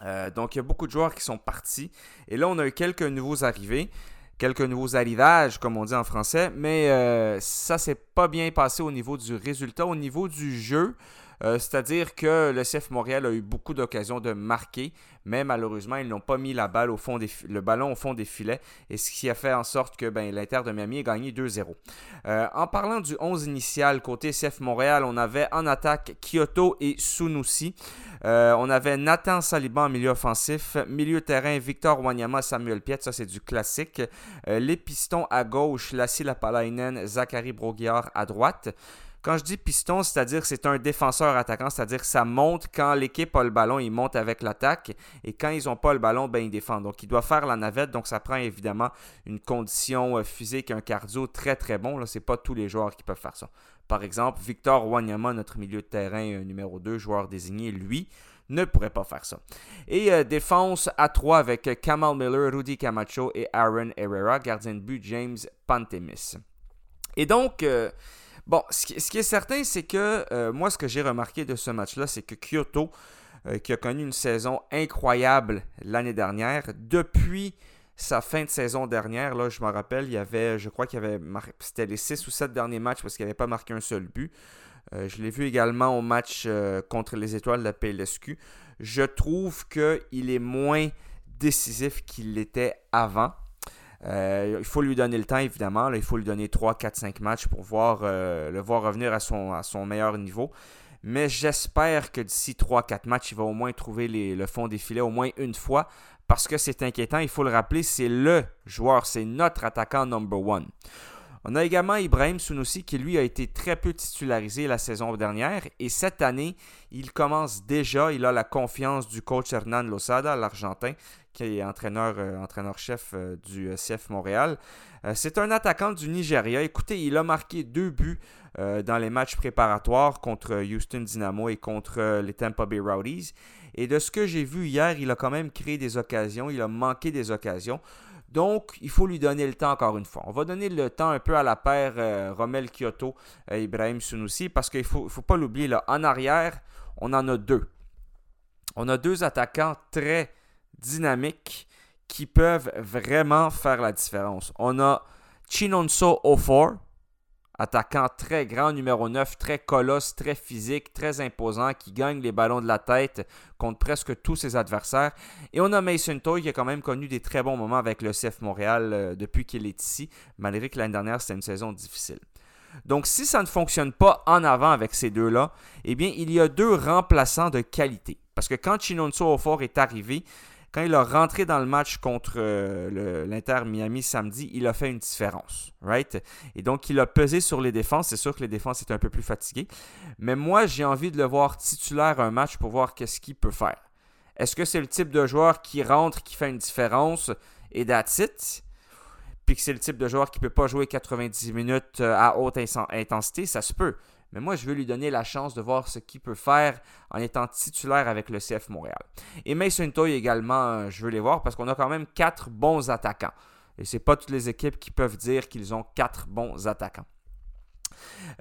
Euh, donc, il y a beaucoup de joueurs qui sont partis. Et là, on a eu quelques nouveaux arrivés quelques nouveaux arrivages, comme on dit en français, mais euh, ça s'est pas bien passé au niveau du résultat, au niveau du jeu. Euh, c'est-à-dire que le CF Montréal a eu beaucoup d'occasions de marquer, mais malheureusement, ils n'ont pas mis la balle au fond le ballon au fond des filets, et ce qui a fait en sorte que ben, l'Inter de Miami a gagné 2-0. Euh, en parlant du 11 initial, côté CF Montréal, on avait en attaque Kyoto et Sunusi. Euh, on avait Nathan Saliban en milieu offensif, milieu terrain Victor Wanyama, Samuel Piet, ça c'est du classique. les pistons à gauche, Lassi Lapalainen, Zachary Broguiard à droite. Quand je dis piston, c'est-à-dire c'est un défenseur attaquant, c'est-à-dire ça monte quand l'équipe a le ballon, il monte avec l'attaque. Et quand ils n'ont pas le ballon, ben ils défendent. Donc il doit faire la navette. Donc ça prend évidemment une condition euh, physique, un cardio très très bon. Ce n'est pas tous les joueurs qui peuvent faire ça. Par exemple, Victor Wanyama, notre milieu de terrain euh, numéro 2, joueur désigné, lui, ne pourrait pas faire ça. Et euh, défense à 3 avec Kamal Miller, Rudy Camacho et Aaron Herrera, gardien de but James Pantemis. Et donc, Bon, ce qui, est certain, c'est que euh, moi, ce que j'ai remarqué de ce match-là, c'est que Kyoto, euh, qui a connu une saison incroyable l'année dernière, depuis sa fin de saison dernière, là, je me rappelle, il y avait, je crois qu'il y avait, c'était les 6 ou 7 derniers matchs parce qu'il n'avait pas marqué un seul but. Euh, je l'ai vu également au match contre les Étoiles de la PLSQ. Je trouve qu'il est moins décisif qu'il l'était avant. Euh, il faut lui donner le temps, évidemment. il faut lui donner 3, 4, 5 matchs pour voir, euh, le voir revenir à son, meilleur niveau. Mais j'espère que d'ici 3-4 matchs, il va au moins trouver le fond des filets au moins une fois. Parce que c'est inquiétant, il faut le rappeler, c'est le joueur, c'est notre attaquant number one. On a également Ibrahim Sunusi qui lui a été très peu titularisé la saison dernière et cette année, il commence déjà, il a la confiance du coach Hernan Losada, l'Argentin, qui est entraîneur, euh, entraîneur-chef euh, du euh, CF Montréal. c'est un attaquant du Nigeria. Écoutez, il a marqué deux buts dans les matchs préparatoires contre Houston Dynamo et contre les Tampa Bay Rowdies. Et de ce que j'ai vu hier, il a quand même créé des occasions, il a manqué des occasions. Donc, il faut lui donner le temps encore une fois. On va donner le temps un peu à la paire Romel Kyoto et Ibrahim Sunusi parce qu'il ne faut, faut, pas l'oublier. En arrière, on en a deux. On a deux attaquants très dynamiques qui peuvent vraiment faire la différence. On a Chinonso Ofor, attaquant très grand, numéro 9, très colosse, très physique, très imposant, qui gagne les ballons de la tête contre presque tous ses adversaires. Et on a Mason Toy qui a quand même connu des très bons moments avec le CF Montréal euh, depuis qu'il est ici, malgré que l'année dernière c'était une saison difficile. Donc si ça ne fonctionne pas en avant avec ces deux-là, eh bien il y a deux remplaçants de qualité. Parce que quand Chinonso Ofor est arrivé, quand il a rentré dans le match contre euh, l'Inter Miami samedi, il a fait une différence, right? Et donc, il a pesé sur les défenses. C'est sûr que les défenses étaient un peu plus fatiguées. Mais moi, j'ai envie de le voir titulaire un match pour voir qu'est-ce qu'il peut faire. Est-ce que c'est le type de joueur qui rentre, qui fait une différence et that's it? Puis que c'est le type de joueur qui ne peut pas jouer 90 minutes euh, à haute intensité, ça se peut. Mais moi, je veux lui donner la chance de voir ce qu'il peut faire en étant titulaire avec le CF Montréal. Et Mason Toy également, euh, je veux les voir parce qu'on a quand même quatre bons attaquants. Et ce n'est pas toutes les équipes qui peuvent dire qu'ils ont quatre bons attaquants.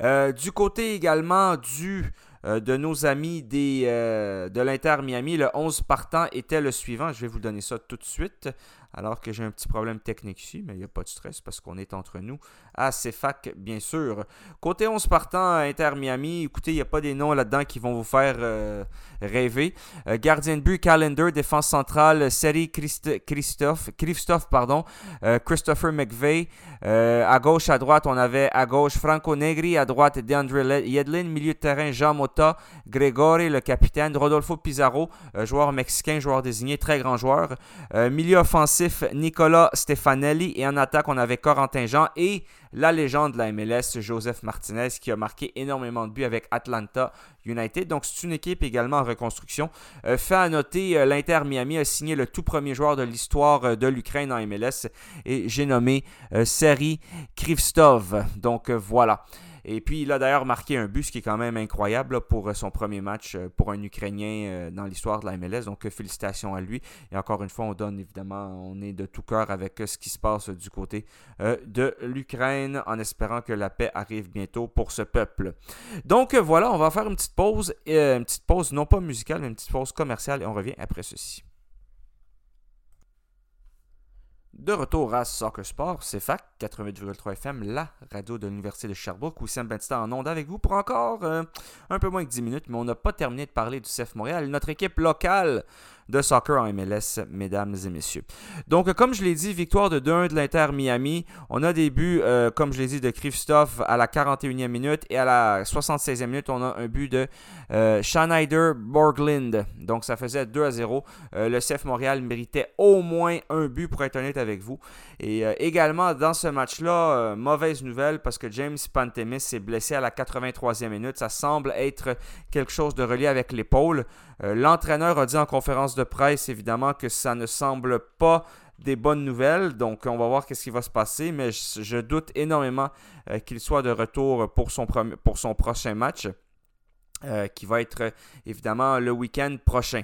Euh, du côté également du, euh, de nos amis des, de l'Inter Miami, le 11 partant était le suivant. Je vais vous donner ça tout de suite. Alors que j'ai un petit problème technique ici, mais il n'y a pas de stress parce qu'on est entre nous à CFAC, bien sûr. Côté 11 partant Inter Miami, écoutez, il n'y a pas des noms là-dedans qui vont vous faire euh, rêver. Euh, gardien de but, Calendar, défense centrale, Seri Christophe, Christophe pardon, euh, Christopher McVeigh. à gauche, à droite, on avait à gauche Franco Negri, à droite DeAndre Yedlin, milieu de terrain Jean Mota, Gregori, le capitaine, Rodolfo Pizarro, joueur mexicain, joueur désigné, très grand joueur. milieu offensif, Nicolas Stefanelli et en attaque, on avait Corentin Jean et la légende de la MLS, Joseph Martinez, qui a marqué énormément de buts avec Atlanta United. Donc, c'est une équipe également en reconstruction. Euh, fait à noter, euh, l'Inter Miami a signé le tout premier joueur de l'histoire euh, de l'Ukraine en MLS et j'ai nommé Seri Krivstov. Donc, voilà. Et puis, il a d'ailleurs marqué un but, ce qui est quand même incroyable pour euh, son premier match euh, pour un Ukrainien euh, dans l'histoire de la MLS. Donc, félicitations à lui. Et encore une fois, on donne évidemment, on est de tout cœur avec ce qui se passe du côté de l'Ukraine en espérant que la paix arrive bientôt pour ce peuple. Donc, voilà, on va faire une petite pause, une petite pause non pas musicale, mais une petite pause commerciale et on revient après ceci. De retour à Soccer Sport, c'est FAC 88,3 FM, la radio de l'Université de Sherbrooke, où Sam Benstar en onde avec vous pour encore euh, un peu moins que 10 minutes, mais on n'a pas terminé de parler du CF Montréal, notre équipe locale de soccer en MLS, mesdames et messieurs. Donc, comme je l'ai dit, victoire de 2-1 de l'Inter Miami. On a des buts, euh, comme je l'ai dit, de Kristoff à la 41e minute et à la 76e minute, on a un but de euh, Schneider Borglind. Donc, ça faisait 2 à 0. Euh, le CF Montréal méritait au moins un but, pour être honnête avec vous. Et également, dans ce match-là, mauvaise nouvelle parce que James Pantemis s'est blessé à la 83e minute. Ça semble être quelque chose de relié avec l'épaule. L'entraîneur a dit en conférence de presse, évidemment, que ça ne semble pas des bonnes nouvelles. Donc, on va voir qu'est-ce qui va se passer. Mais je, doute énormément euh, qu'il soit de retour pour son, pour son prochain match. Euh, qui va être évidemment le week-end prochain.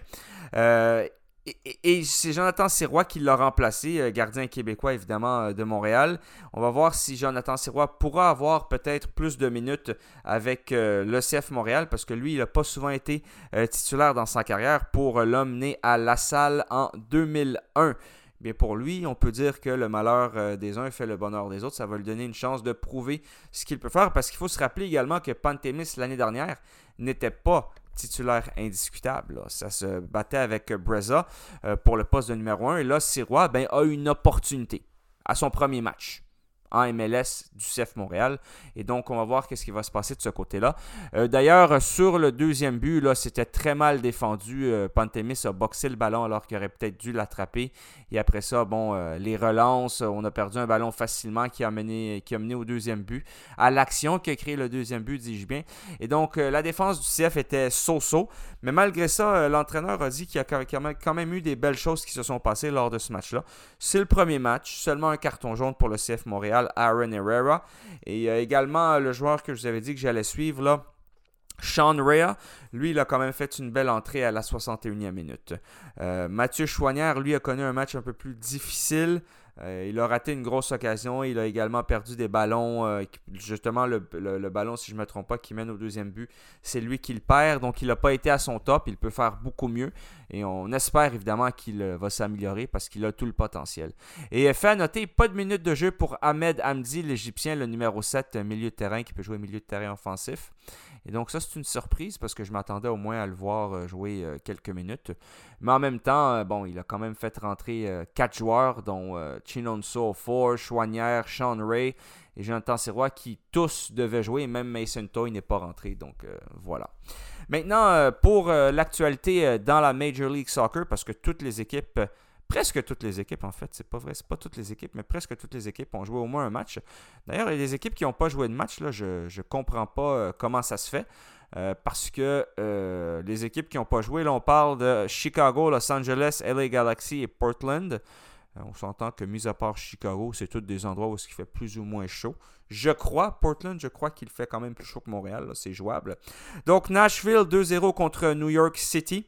Euh, et, c'est Jonathan Sirois qui l'a remplacé, euh, gardien québécois évidemment euh, de Montréal. On va voir si Jonathan Sirois pourra avoir peut-être plus de minutes avec euh, le CF Montréal parce que lui, il n'a pas souvent été titulaire dans sa carrière pour l'homme né à La Salle en 2001. Bien pour lui, on peut dire que le malheur des uns fait le bonheur des autres. Ça va lui donner une chance de prouver ce qu'il peut faire parce qu'il faut se rappeler également que Pantémis l'année dernière n'était pas titulaire indiscutable. Ça se battait avec Breza euh, pour le poste de numéro 1. Et là, Sirois ben, a une opportunité à son premier match en MLS du CF Montréal. Et donc, on va voir qu'est-ce qui va se passer de ce côté-là. Euh, d'ailleurs, sur le deuxième but, là, c'était très mal défendu. Euh, Pantémis a boxé le ballon alors qu'il aurait peut-être dû l'attraper. Et après ça, bon, euh, les relances, on a perdu un ballon facilement qui a mené, qui a mené au deuxième but. À l'action qui a créé le deuxième but, dis-je bien. Et donc, la défense du CF était so-so. Mais malgré ça, l'entraîneur a dit qu'il y a quand même eu des belles choses qui se sont passées lors de ce match-là. C'est le premier match, seulement un carton jaune pour le CF Montréal Aaron Herrera. Et également le joueur que je vous avais dit que j'allais suivre. Sean Rea, lui, il a quand même fait une belle entrée à la 61e minute. Euh, Mathieu Chouanière, lui, a connu un match un peu plus difficile. Euh, il a raté une grosse occasion. Il a également perdu des ballons. Euh, justement, le, ballon, si je ne me trompe pas, qui mène au deuxième but, c'est lui qui le perd. Donc, il n'a pas été à son top. Il peut faire beaucoup mieux. Et on espère évidemment qu'il euh, va s'améliorer parce qu'il a tout le potentiel. Et fait à noter, pas de minutes de jeu pour Ahmed Hamdi, l'Égyptien, le numéro 7, milieu de terrain, qui peut jouer milieu de terrain offensif. Et donc ça, c'est une surprise parce que je m'attendais au moins à le voir euh, jouer euh, quelques minutes. Mais en même temps, euh, bon, il a quand même fait rentrer quatre joueurs, dont Chinonso Four, Chouanière, Sean Ray et Jonathan Sirois, qui tous devaient jouer. Même Mason Toy n'est pas rentré. Donc voilà. Maintenant, pour l'actualité dans la Major League Soccer, parce que toutes les équipes presque toutes les équipes, en fait, c'est pas vrai, c'est pas toutes les équipes, mais presque toutes les équipes ont joué au moins un match. D'ailleurs, des équipes qui n'ont pas joué de match, là, je ne comprends pas euh, comment ça se fait. Euh, parce que euh, les équipes qui n'ont pas joué, là, on parle de Chicago, Los Angeles, LA Galaxy et Portland. on s'entend que, mis à part Chicago, c'est tous des endroits où il fait plus ou moins chaud. Je crois, Portland, je crois qu'il fait quand même plus chaud que Montréal, c'est jouable. Donc, Nashville 2-0 contre New York City.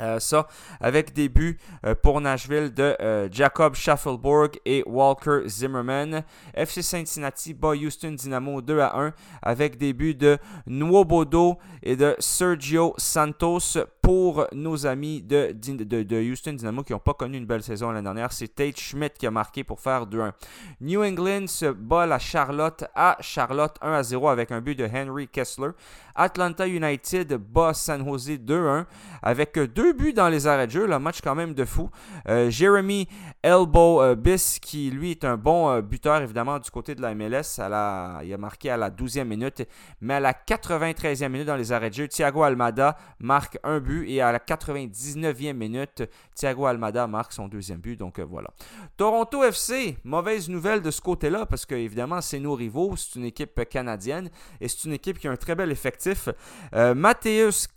Euh, ça, avec des buts euh, pour Nashville de euh, Jacob Schaffelborg et Walker Zimmerman. FC Cincinnati bat Houston Dynamo 2 à 1 avec des buts de Nwobodo et de Sergio Santos pour nos amis de, Houston Dynamo qui n'ont pas connu une belle saison l'année dernière. C'est Tate Schmidt qui a marqué pour faire 2-1. New England se bat la Charlotte à Charlotte 1 0 avec un but de Henry Kessler. Atlanta United bat San Jose 2-1 avec deux buts dans les arrêts de jeu. Le match quand même de fou. Euh, Jeremy Elbow euh, Biss qui lui est un bon euh, buteur évidemment du côté de la MLS. il a marqué à la 12e minute. Mais à la 93e minute dans les arrêts de jeu, Thiago Almada marque un but et à la 99e minute, Thiago Almada marque son deuxième but. Donc voilà. Toronto FC, mauvaise nouvelle de ce côté-là parce que évidemment c'est nos rivaux. C'est une équipe canadienne et c'est une équipe qui a un très bel effectif euh,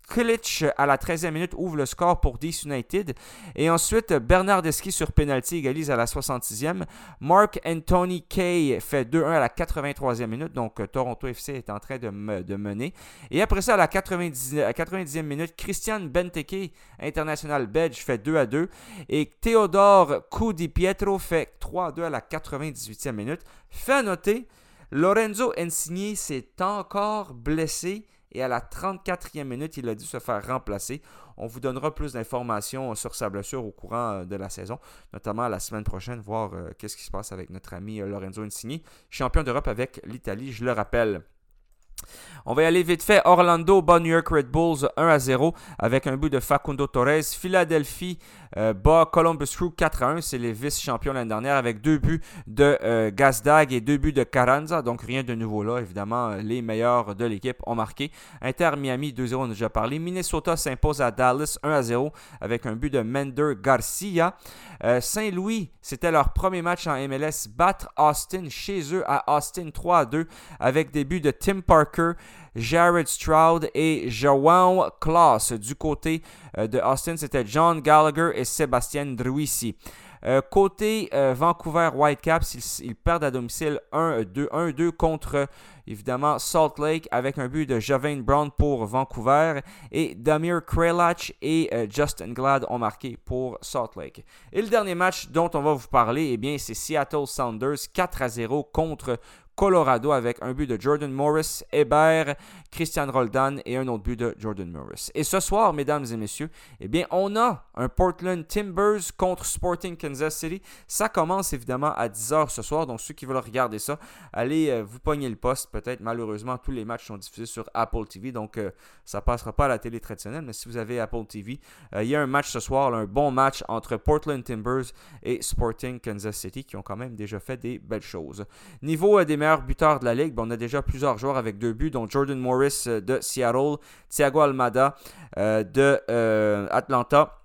Klic à la 13e minute ouvre le score pour DC United. Et ensuite, Bernardeschi sur penalty égalise à la 66e. Mark Anthony Kay fait 2-1 à la 83e minute. Donc, euh, Toronto FC est en train de, mener. Et après ça, à la 90, e minute, Christian Benteke, international belge, fait 2 2. Et Theodore Coudi Pietro fait 3 2 à la 98e minute. Fait à noter Lorenzo Insigne s'est encore blessé et à la 34e minute, il a dû se faire remplacer. On vous donnera plus d'informations sur sa blessure au courant euh, de la saison, notamment la semaine prochaine, voir euh, qu'est-ce qui se passe avec notre ami euh, Lorenzo Insigne, champion d'Europe avec l'Italie, je le rappelle. On va y aller vite fait. Orlando bat New York Red Bulls 1 à 0 avec un but de Facundo Torres. Philadelphie euh, bat Columbus Crew 4 à 1. C'est les vice-champions l'année dernière avec deux buts de euh, Gazdag et deux buts de Carranza. Donc rien de nouveau là. Évidemment, les meilleurs de l'équipe ont marqué. Inter Miami 2-0, on a déjà parlé. Minnesota s'impose à Dallas 1 à 0 avec un but de Mender Garcia. Euh, Saint-Louis, c'était leur premier match en MLS. Battre Austin chez eux à Austin 3 à 2 avec des buts de Tim Parker. Jared Stroud et João Klaus. Du côté euh, de Austin, c'était John Gallagher et Sébastien Druisi. Euh, côté euh, Vancouver Whitecaps, ils, perdent à domicile 1-2 contre évidemment Salt Lake avec un but de Javane Brown pour Vancouver et Damir Krelach et Justin Glad ont marqué pour Salt Lake. Et le dernier match dont on va vous parler, eh bien c'est Seattle Sounders 4 0 contre Colorado avec un but de Jordan Morris, Hébert, Christian Roldan et un autre but de Jordan Morris. Et ce soir, mesdames et messieurs, eh bien, on a un Portland Timbers contre Sporting Kansas City. Ça commence évidemment à 10h ce soir, donc ceux qui veulent regarder ça, allez euh, vous pogner le poste. Peut-être, malheureusement, tous les matchs sont diffusés sur Apple TV, donc euh, ça passera pas à la télé traditionnelle. Mais si vous avez Apple TV, euh, il y a un match ce soir, un bon match entre Portland Timbers et Sporting Kansas City qui ont quand même déjà fait des belles choses. Niveau des buteur de la ligue. on a déjà plusieurs joueurs avec deux buts, dont Jordan Morris euh, de Seattle, Thiago Almada euh, de euh, Atlanta,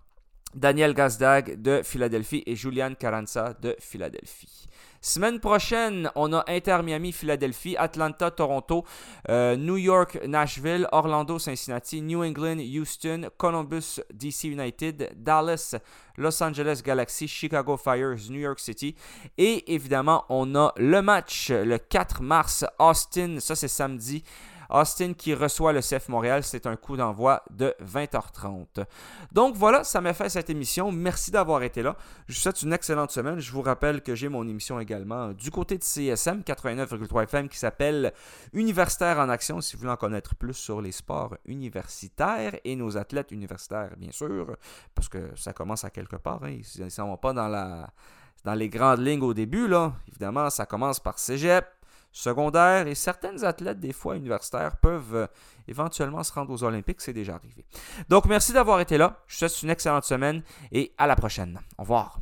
Daniel Gazdag de Philadelphie et Julian Carranza de Philadelphie. Semaine prochaine, on a Inter Miami, Philadelphie, Atlanta, Toronto, New York, Nashville, Orlando, Cincinnati, New England, Houston, Columbus, DC United, Dallas, Los Angeles Galaxy, Chicago Fires, New York City. Et évidemment, on a le match le 4 mars, Austin, ça c'est samedi. Austin qui reçoit le CF Montréal. C'est un coup d'envoi de 20h30. Donc voilà, ça m'a fait cette émission. Merci d'avoir été là. Je vous souhaite une excellente semaine. Je vous rappelle que j'ai mon émission également du côté de CSM 89,3 FM qui s'appelle Universitaire en action. Si vous voulez en connaître plus sur les sports universitaires et nos athlètes universitaires, bien sûr, parce que ça commence à quelque part. Hein. Ils ne sont pas dans les grandes lignes au début. Évidemment, ça commence par cégep, secondaire et certaines athlètes, des fois universitaires, peuvent euh, éventuellement se rendre aux Olympiques. C'est déjà arrivé. Donc, merci d'avoir été là. Je vous souhaite une excellente semaine et à la prochaine. Au revoir.